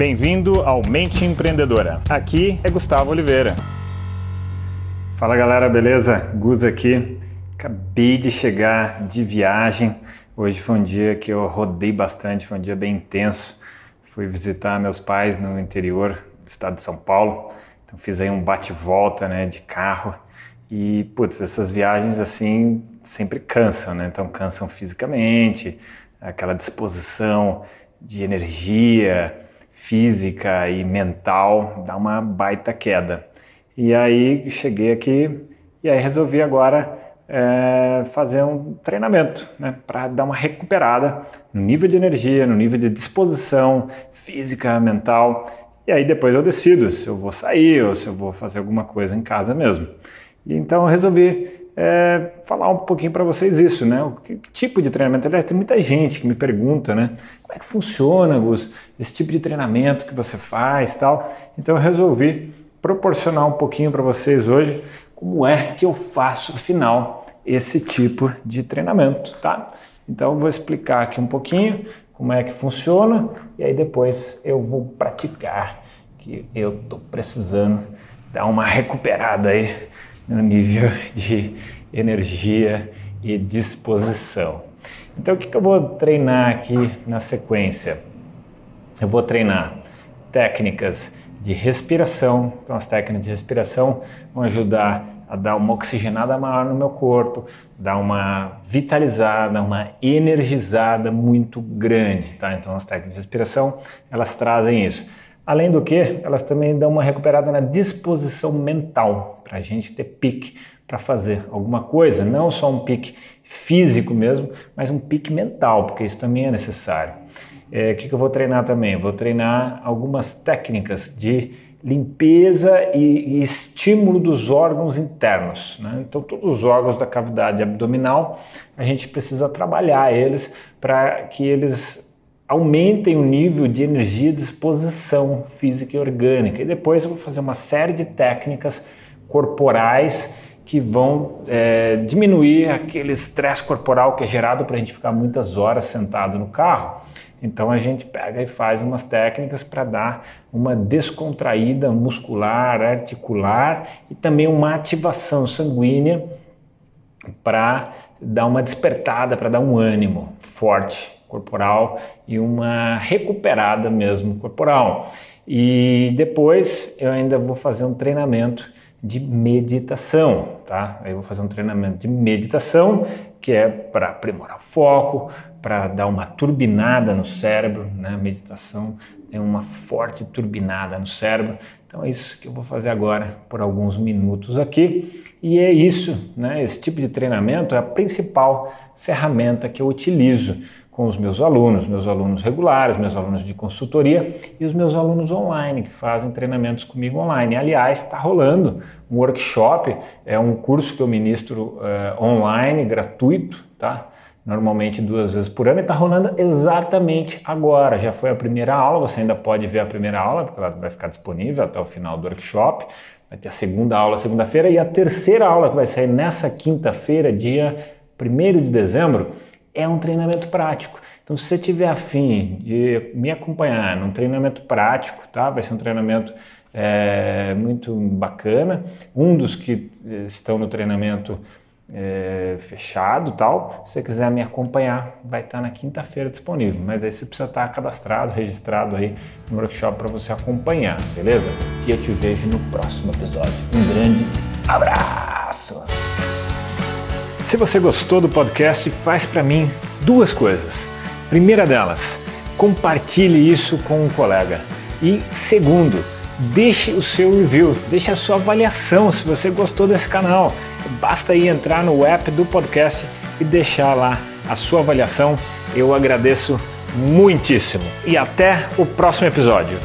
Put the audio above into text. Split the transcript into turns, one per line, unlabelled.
Bem-vindo ao Mente Empreendedora. Aqui é Gustavo Oliveira. Fala galera, beleza? Gus aqui. Acabei de chegar de viagem. Hoje foi um dia que eu rodei bastante, foi um dia bem intenso. Fui visitar meus pais no interior do estado de São Paulo. Então fiz aí um bate-volta, né, de carro. E, putz, essas viagens assim sempre cansam, né? Então cansam fisicamente, aquela disposição de energia física e mental dá uma baita queda. E aí cheguei aqui e aí resolvi agora é, fazer um treinamento né, para dar uma recuperada no nível de energia, no nível de disposição física, mental. E aí depois eu decido se eu vou sair ou se eu vou fazer alguma coisa em casa mesmo. E então eu resolvi é, falar um pouquinho para vocês isso, né? O que, que, tipo de treinamento? Aliás, tem muita gente que me pergunta, né? Como é que funciona, Gus, esse tipo de treinamento que você faz tal? Então eu resolvi proporcionar um pouquinho para vocês hoje como é que eu faço, afinal, esse tipo de treinamento, tá? Então eu vou explicar aqui um pouquinho como é que funciona e aí depois eu vou praticar, que eu estou precisando dar uma recuperada aí no nível de energia e disposição. Então, o que, eu vou treinar aqui na sequência? Eu vou treinar técnicas de respiração. Então, as técnicas de respiração vão ajudar a dar uma oxigenada maior no meu corpo, dar uma vitalizada, uma energizada muito grande, tá? Então, as técnicas de respiração, elas trazem isso. Além do que, elas também dão uma recuperada na disposição mental, para a gente ter pique para fazer alguma coisa, não só um pique físico mesmo, mas um pique mental, porque isso também é necessário. É, o que, que eu vou treinar também? vou treinar algumas técnicas de limpeza e, e estímulo dos órgãos internos. Né? Então, todos os órgãos da cavidade abdominal, a gente precisa trabalhar eles para que eles aumentem o nível de energia e disposição física e orgânica. E depois eu vou fazer uma série de técnicas corporais que vão é, diminuir aquele estresse corporal que é gerado para a gente ficar muitas horas sentado no carro. Então a gente pega e faz umas técnicas para dar uma descontraída muscular, articular e também uma ativação sanguínea para dar uma despertada, para dar um ânimo forte corporal e uma recuperada mesmo corporal. E depois eu ainda vou fazer um treinamento de meditação, tá? Eu vou fazer um treinamento de meditação que é para aprimorar o foco, para dar uma turbinada no cérebro, né? meditação tem uma forte turbinada no cérebro. Então é isso que eu vou fazer agora por alguns minutos aqui. E é isso, né? Esse tipo de treinamento é a principal ferramenta que eu utilizo com os meus alunos, meus alunos regulares, meus alunos de consultoria e os meus alunos online que fazem treinamentos comigo online. Aliás, está rolando um workshop, é um curso que eu ministro uh, online, gratuito, tá? Normalmente duas vezes por ano e está rolando exatamente agora. Já foi a primeira aula, você ainda pode ver a primeira aula, porque ela vai ficar disponível até o final do workshop. Vai ter a segunda aula segunda-feira e a terceira aula que vai sair nessa quinta-feira, dia 1 de dezembro é um treinamento prático. Então, se você tiver afim de me acompanhar num treinamento prático, tá? Vai ser um treinamento é, muito bacana. Um dos que eh, estão no treinamento é, fechado, tal. Se você quiser me acompanhar, vai estar na quinta-feira disponível. Mas aí você precisa estar cadastrado, registrado aí no workshop para você acompanhar, beleza? E eu te vejo no próximo episódio. Um grande abraço! Se você gostou do podcast, faz para mim duas coisas. Primeira delas, compartilhe isso com um colega. E segundo, deixe o seu review, deixe a sua avaliação se você gostou desse canal. Basta aí entrar no app do podcast e deixar lá a sua avaliação. Eu agradeço muitíssimo. E até o próximo episódio.